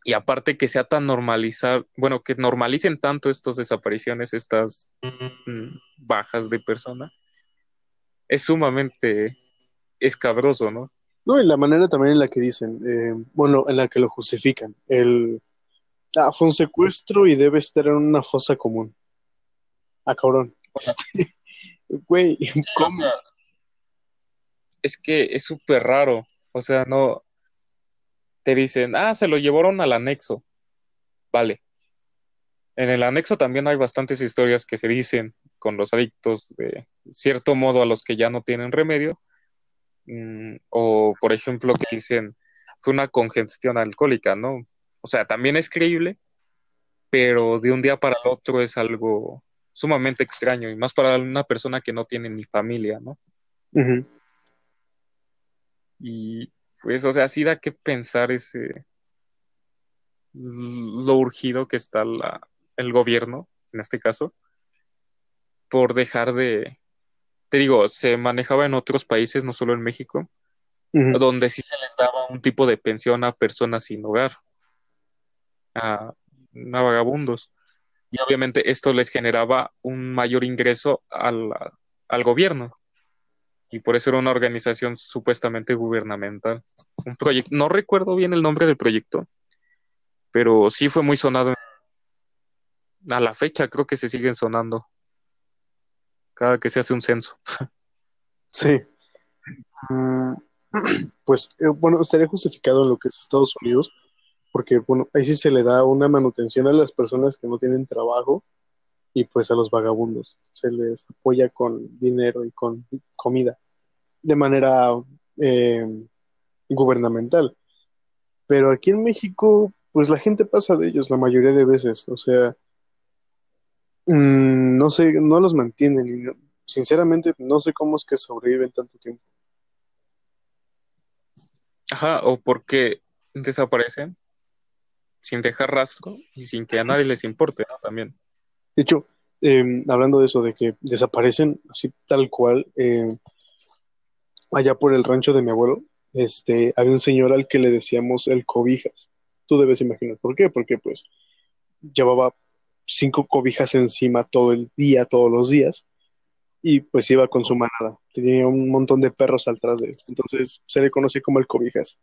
Y aparte que sea tan normalizar, bueno, que normalicen tanto estas desapariciones, estas mm, bajas de persona, es sumamente escabroso, ¿no? No, y la manera también en la que dicen, eh, bueno, en la que lo justifican. El, ah, fue un secuestro y debe estar en una fosa común. Ah, cabrón. (laughs) Güey, ¿cómo? Es que es súper raro. O sea, no. Te dicen, ah, se lo llevaron al anexo. Vale. En el anexo también hay bastantes historias que se dicen con los adictos de cierto modo a los que ya no tienen remedio. Mm, o, por ejemplo, que dicen, fue una congestión alcohólica, ¿no? O sea, también es creíble, pero de un día para el otro es algo sumamente extraño y más para una persona que no tiene ni familia, ¿no? Y pues, o sea, sí da que pensar ese lo urgido que está la, el gobierno, en este caso, por dejar de, te digo, se manejaba en otros países, no solo en México, donde sí se les daba un tipo de pensión a personas sin hogar, a, vagabundos. Y obviamente esto les generaba un mayor ingreso al, al gobierno y por eso era una organización supuestamente gubernamental. Un proyecto, no recuerdo bien el nombre del proyecto, pero sí fue muy sonado. A la fecha creo que se siguen sonando cada que se hace un censo. Sí. Mm, (clears throat) pues eh, bueno, estaría justificado en lo que es Estados Unidos, porque bueno, ahí sí se le da una manutención a las personas que no tienen trabajo y pues a los vagabundos. Se les apoya con dinero y con comida de manera eh, gubernamental. Pero aquí en México, pues la gente pasa de ellos la mayoría de veces. O sea, mm, no sé, no los mantienen. Y sinceramente, no sé cómo es que sobreviven tanto tiempo. Ajá, o porque desaparecen sin dejar rastro y sin que a nadie les importe. También. De hecho, em, hablando de eso, de que desaparecen así tal cual, eh, allá por el rancho de mi abuelo, este, había un señor al que le decíamos el cobijas. Tú debes imaginar por qué, porque pues llevaba cinco cobijas encima todo el día, todos los días, y pues iba con su manada. Tenía un montón de perros atrás de él. Entonces se le conoce como el cobijas.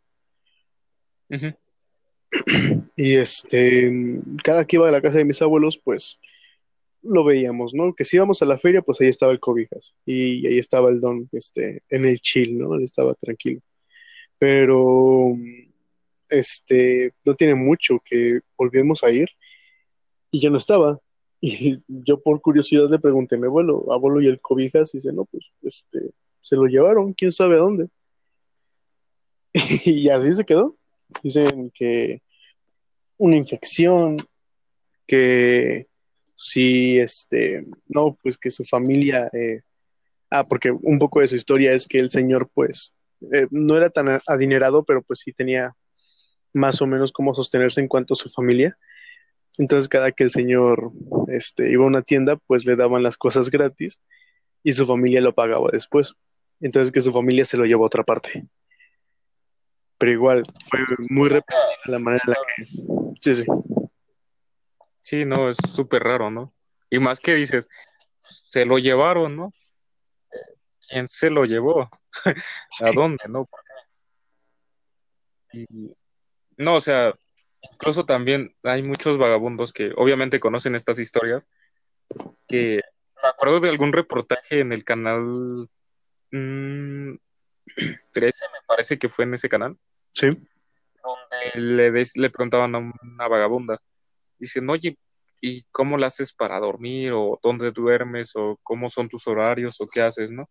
Y este, cada que iba de la casa de mis abuelos, pues lo veíamos, ¿no? Que si íbamos a la feria, pues ahí estaba el cobijas y ahí estaba el don, este, en el chill, ¿no? Él estaba tranquilo. Pero, este, no tiene mucho que volvimos a ir y ya no estaba. (laughs) Y yo por curiosidad le pregunté a mi abuelo, abuelo, ¿y el cobijas? Y dice, no, pues, este, se lo llevaron, quién sabe a dónde. (laughs) y así se quedó. Dicen que una infección, que si este, no, pues que su familia eh, Ah, porque un poco de su historia es que el señor, pues, eh, no era tan adinerado, pero pues sí tenía más o menos cómo sostenerse en cuanto a su familia. Entonces, cada que el señor este, iba a una tienda, pues le daban las cosas gratis y su familia lo pagaba después. Entonces, que su familia se lo llevó a otra parte. Pero igual, fue muy repetida la manera en la que. Sí, sí. Sí, no, es súper raro, ¿no? Y más que dices, se lo llevaron, ¿no? ¿Quién se lo llevó? (laughs) ¿A dónde, no? Y, no, o sea, incluso también hay muchos vagabundos que obviamente conocen estas historias, que me acuerdo de algún reportaje en el canal 13, mm, (clears throat) me parece que fue en ese canal. Sí. Donde le, le preguntaban a una vagabunda, dicen, oye, ¿y cómo la haces para dormir? ¿O dónde duermes? ¿O cómo son tus horarios? ¿O qué haces? ¿No?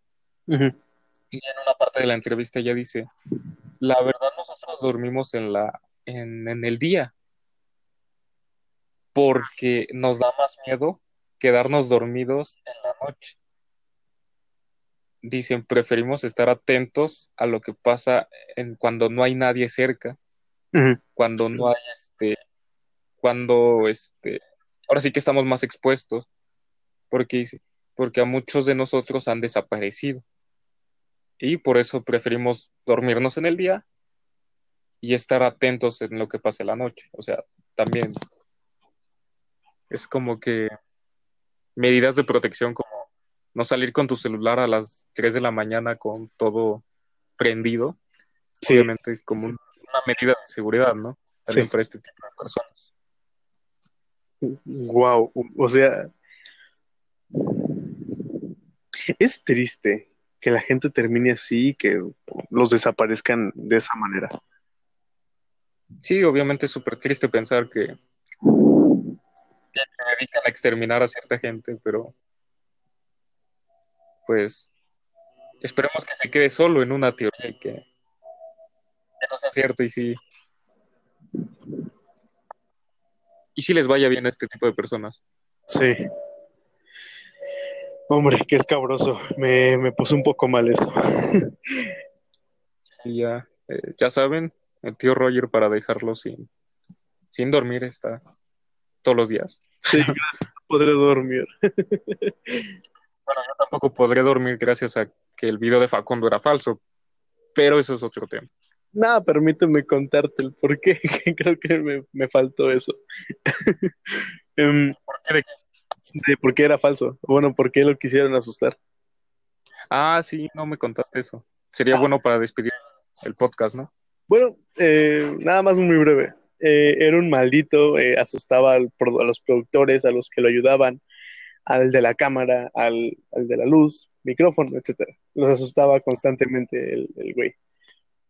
Y en una parte de la entrevista ella dice, la verdad nosotros dormimos en, la, en, en el día porque nos da más miedo quedarnos dormidos en la noche. Dicen, preferimos estar atentos a lo que pasa en cuando no hay nadie cerca, cuando no hay este, cuando este, ahora sí que estamos más expuestos, porque, porque a muchos de nosotros han desaparecido y por eso preferimos dormirnos en el día y estar atentos en lo que pase la noche. O sea, también es como que medidas de protección como no salir con tu celular a las 3 de la mañana con todo prendido. Obviamente es como una medida de seguridad, ¿no? También para este tipo de personas. Wow, o sea, es triste que la gente termine así y que los desaparezcan de esa manera. Sí, obviamente es súper triste pensar que, se dedican a exterminar a cierta gente, pero pues esperemos que se quede solo en una teoría y que, que no sea cierto y sí y si les vaya bien a este tipo de personas. Sí. Hombre, qué escabroso. Me, me puso un poco mal eso. ya, eh, ya saben, el tío Roger para dejarlo sin, sin dormir está todos los días. Sí, gracias. Podré dormir. bueno, yo tampoco podré dormir gracias a que el video de Facundo era falso, pero eso es otro tema. Nada, permíteme contarte el por qué. (laughs) Creo que me, me faltó eso. um, (laughs) ¿Por qué de qué? Era falso. Bueno, porque lo quisieron asustar. Ah, sí, no me contaste eso. Sería ah. bueno para despedir el podcast, ¿no? Bueno, eh, nada más muy breve. Eh, era un maldito, eh, asustaba a los productores, a los que lo ayudaban, al de la cámara, al, de la luz, micrófono, etcétera. Los asustaba constantemente el, el güey.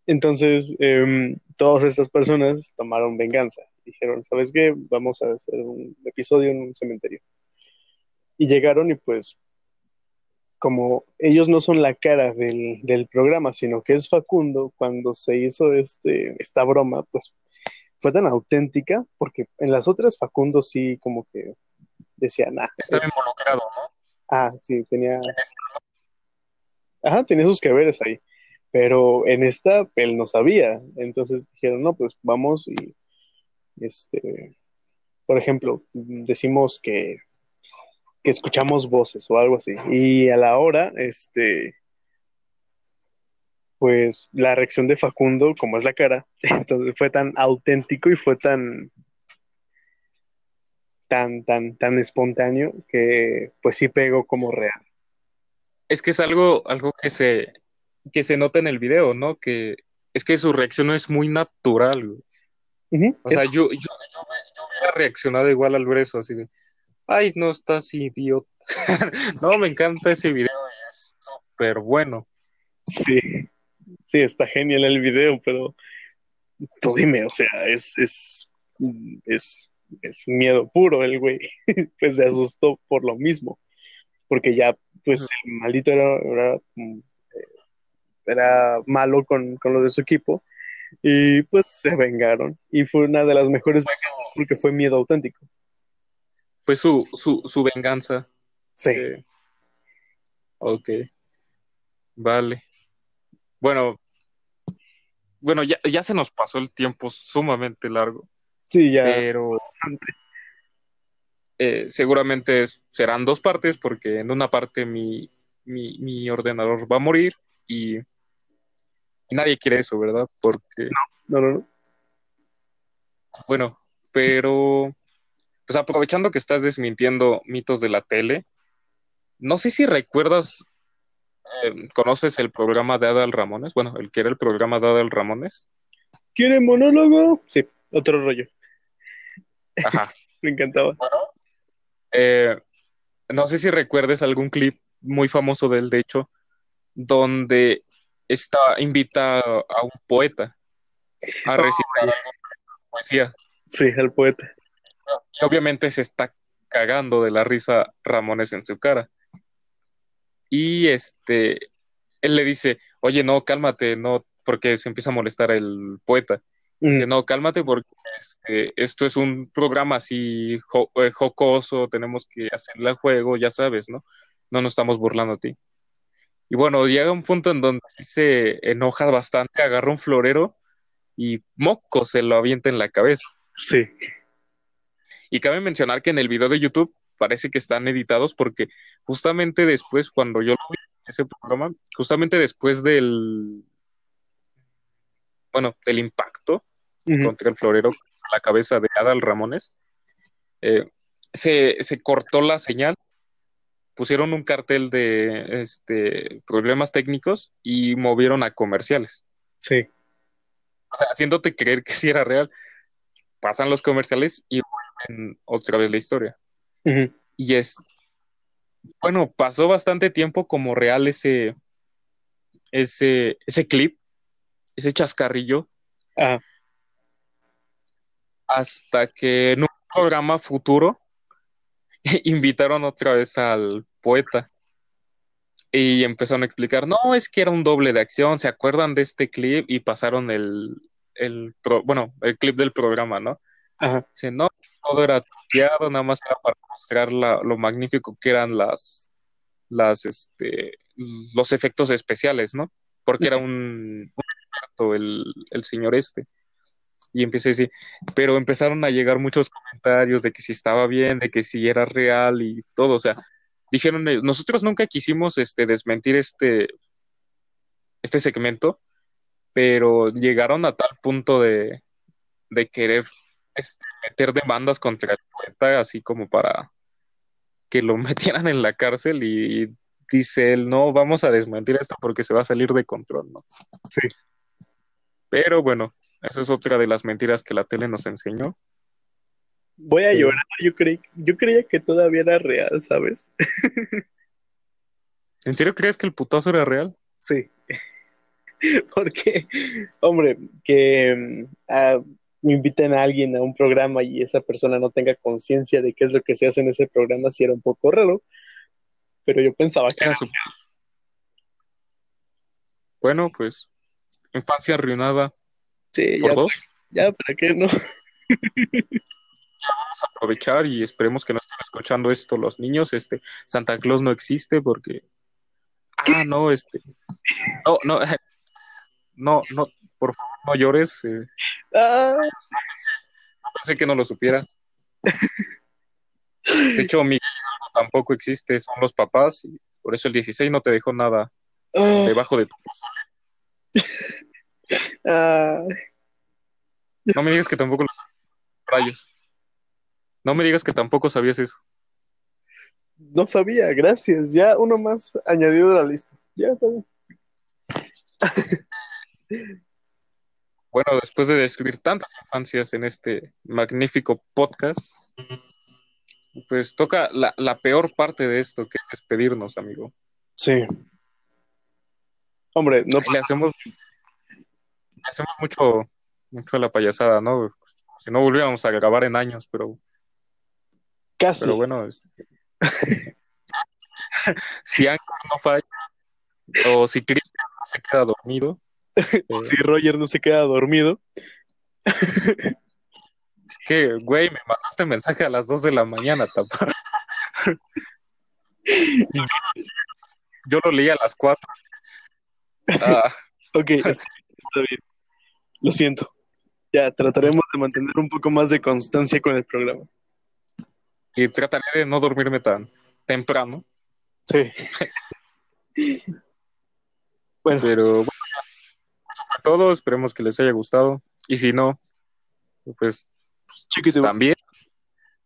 Entonces, em, todas estas personas tomaron venganza. Dijeron, ¿sabes qué? Vamos a hacer un episodio en un cementerio y llegaron y pues como ellos no son la cara del, programa, sino que es Facundo, cuando se hizo este, esta broma, pues fue tan auténtica, porque en las otras Facundo sí como que decía, nada. Estaba involucrado, ¿no? Ah, sí, tenía... Ajá, tenía sus que veres ahí, pero en esta él no sabía, entonces dijeron, no, pues vamos y, este, por ejemplo, decimos que que escuchamos voces o algo así. Y a la hora, este, pues la reacción de Facundo, como es la cara, (laughs) entonces fue tan auténtico y fue tan, tan, tan, tan espontáneo que pues sí pegó como real. Es que es algo, algo que se, que se nota en el video, ¿no? Que es que su reacción no es muy natural. o sea, yo, yo, yo, hubiera reaccionado igual al ver eso, así de, ay, no estás idiota. (laughs) no, me encanta ese video, es súper bueno. Sí, sí, está genial el video, pero tú dime, o sea, es, es, es, es miedo puro el güey, (laughs) pues se asustó por lo mismo, porque ya, pues el maldito era, era, era malo con, con lo de su equipo, y pues se vengaron, y fue una de las mejores veces porque fue miedo auténtico fue su, su, su venganza. Sí. ok. Vale. Bueno, bueno, ya, ya se nos pasó el tiempo sumamente largo, Sí, ya. pero bastante. eh, seguramente serán dos partes porque en una parte mi, mi, mi ordenador va a morir y nadie quiere eso, ¿verdad? Porque, No, no, no. bueno, pero pues aprovechando que estás desmintiendo mitos de la tele, no sé si recuerdas, eh, ¿conoces el programa de Adal Ramones? Bueno, el que era el programa de Adal Ramones. ¿Quiere monólogo? Sí, otro rollo. Ajá. (laughs) Me encantaba. Eh, no sé si recuerdes algún clip muy famoso de él, de hecho, donde está, invita a un poeta a recitar algo de poesía. Sí, el poeta. Y obviamente se está cagando de la risa Ramones en su cara. Y este, él le dice, oye, no, cálmate, no, porque se empieza a molestar el poeta. Dice, Mm, no, cálmate porque este, esto es un programa así jo- eh, jocoso, tenemos que hacerle el juego, ya sabes, ¿no? No nos estamos burlando a ti. Y bueno, llega un punto en donde sí se enoja bastante, agarra un florero y moco se lo avienta en la cabeza. sí. Y cabe mencionar que en el video de YouTube parece que están editados porque justamente después, cuando yo lo vi en ese programa, justamente después del, bueno, del impacto contra el florero con la cabeza de Adal Ramones, eh, se, se cortó la señal, pusieron un cartel de este, problemas técnicos y movieron a comerciales. Sí. O sea, haciéndote creer que (laughs) sí era real. Pasan los comerciales y vuelven otra vez la historia. Y es, bueno, pasó bastante tiempo como real ese, ese, ese clip, ese chascarrillo, Ah, hasta que en un programa futuro (laughs) invitaron otra vez al poeta y empezaron a explicar, no, es que era un doble de acción, ¿se acuerdan de este clip? Y pasaron el, el pro- bueno, el clip del programa, ¿no? ajá. Dice, no, todo era tuteado, nada más era para mostrar la- lo magnífico que eran las, las, este, los efectos especiales, ¿no? Porque era un, un experto el, el señor este. Y empecé a decir, pero empezaron a llegar muchos comentarios de que si estaba bien, de que si era real y todo, o sea, dijeron, eh, nosotros nunca quisimos este, desmentir este, este segmento, pero llegaron a tal punto de, de querer este, meter demandas contra el poeta, así como para que lo (laughs) metieran en la cárcel y dice él, no, vamos a desmentir esto porque se va a salir de control, ¿no? Sí. Pero bueno, esa es otra de las mentiras que la tele nos enseñó. Voy a Sí. llorar. Yo, creí, yo creía que todavía era real, ¿sabes? (laughs) ¿En serio crees que el putazo era real? Sí. (laughs) Porque, hombre, que ah, inviten a alguien a un programa y esa persona no tenga conciencia de qué es lo que se hace en ese programa, sí era un poco raro. Pero yo pensaba que Era su- Bueno, pues, infancia arruinada sí, por ya, dos. ya, ¿para qué no? Vamos a aprovechar y esperemos que no estén escuchando esto los niños. Este, Santa Claus no existe porque. Ah, no, este. No, no, (laughs) no, no, por favor, no llores. eh, Ah, pensé que no lo supiera. De hecho, Miguel Hidalgo tampoco existe, son los papás y por eso el 16 no te dejó nada ah, debajo de tu. Ah, No me digas que tampoco los rayos. No me digas que tampoco sabías eso. no sabía, gracias. Ya uno más añadido a la lista. Ya está bien. (laughs) Bueno, después de describir tantas infancias en este magnífico podcast, pues toca la, la peor parte de esto, que es despedirnos, amigo. Sí. Hombre, no Le hacemos, hacemos mucho, mucho la payasada, ¿no? Si no volviéramos a grabar en años, pero, casi. pero bueno, este, (laughs) si Anchor no falla, o si Cristian no se queda dormido, eh, Si Roger no se queda dormido. es que, güey, me mandaste mensaje a las 2 de la mañana, tapa. Yo lo leí a las 4. Ah, Ok, (laughs) está bien. Lo siento. Ya trataremos de mantener un poco más de constancia con el programa. y trataré de no dormirme tan temprano, Sí. (laughs) Bueno, pero bueno, eso fue todo. Esperemos que les haya gustado. Y si no, pues chiquito, también,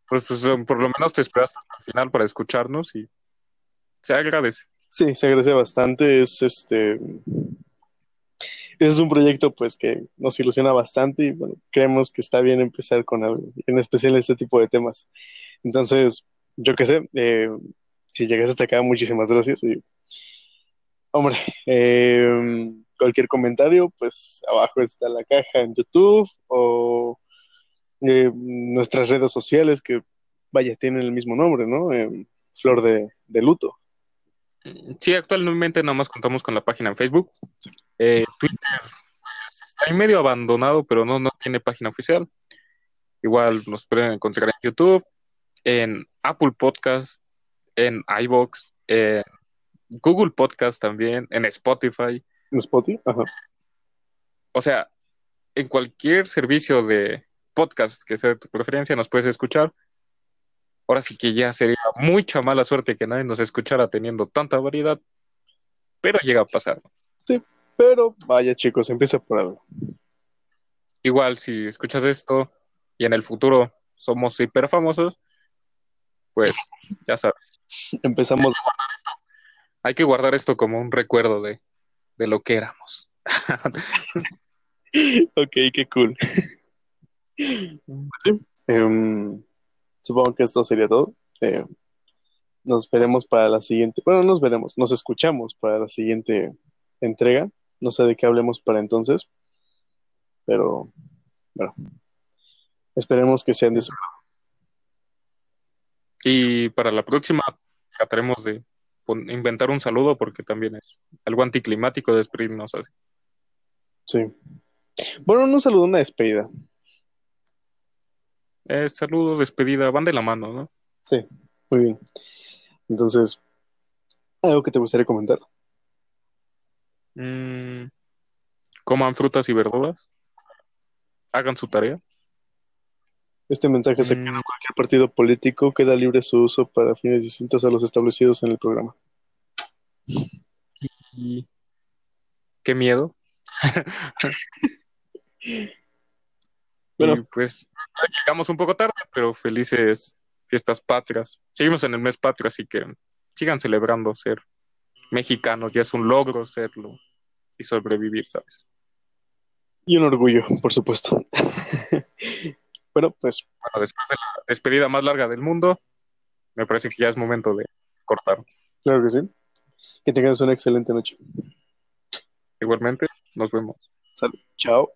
pues, pues por lo menos te esperaste hasta el final para escucharnos y se agradece. sí, se agradece bastante. Es este. Es un proyecto pues que nos ilusiona bastante y bueno, creemos que está bien empezar con algo, en especial este tipo de temas. Entonces, yo qué sé, eh, si llegas hasta acá, muchísimas gracias. Hombre, eh, cualquier comentario, pues abajo está la caja en YouTube o eh, nuestras redes sociales que, vaya, tienen el mismo nombre, ¿no? Eh, Flor de Luto. Sí, actualmente nada más contamos con la página en Facebook. Eh, Twitter pues, está ahí medio abandonado, pero no, no tiene página oficial. Igual nos pueden encontrar en YouTube, en Apple Podcast, en iBox, en Google Podcast también, en Spotify. ¿En Spotify? Ajá. O sea, en cualquier servicio de podcast que sea de tu preferencia nos puedes escuchar. Ahora sí que ya sería mucha mala suerte que nadie nos escuchara teniendo tanta variedad, pero llega a pasar. Pero vaya chicos, empieza por algo. Igual, si escuchas esto y en el futuro somos hiper famosos, pues ya sabes, Empezamos. hay que guardar esto como un recuerdo de, de lo que éramos. (laughs) Ok, qué cool. Em, supongo que esto sería todo. Eh, nos veremos para la siguiente. Bueno, nos veremos, nos escuchamos para la siguiente entrega. No sé de qué hablemos para entonces, pero bueno, esperemos que sean de su Y para la próxima trataremos de inventar un saludo porque también es algo anticlimático despedirnos así. Sí. Bueno, un saludo, una despedida. Eh, saludos, despedida, van de la mano, ¿no? Sí, muy bien. Entonces, ¿algo que te gustaría comentar? Mm, coman frutas y verduras. Hagan su tarea. Este mensaje se Mm, cualquier partido político queda libre su uso para fines distintos a los establecidos en el programa. y qué miedo. (laughs) Bueno. Y pues llegamos un poco tarde, pero felices fiestas patrias. Seguimos en el mes patrio, así que sigan celebrando ser mexicanos. Ya es un logro serlo y sobrevivir, ¿sabes? Y un orgullo, por supuesto. (laughs) bueno, pues Bueno, después de la despedida más larga del mundo, me parece que ya es momento de cortar. claro que sí. Que tengas una excelente noche. Igualmente, nos vemos. Salud. Chao.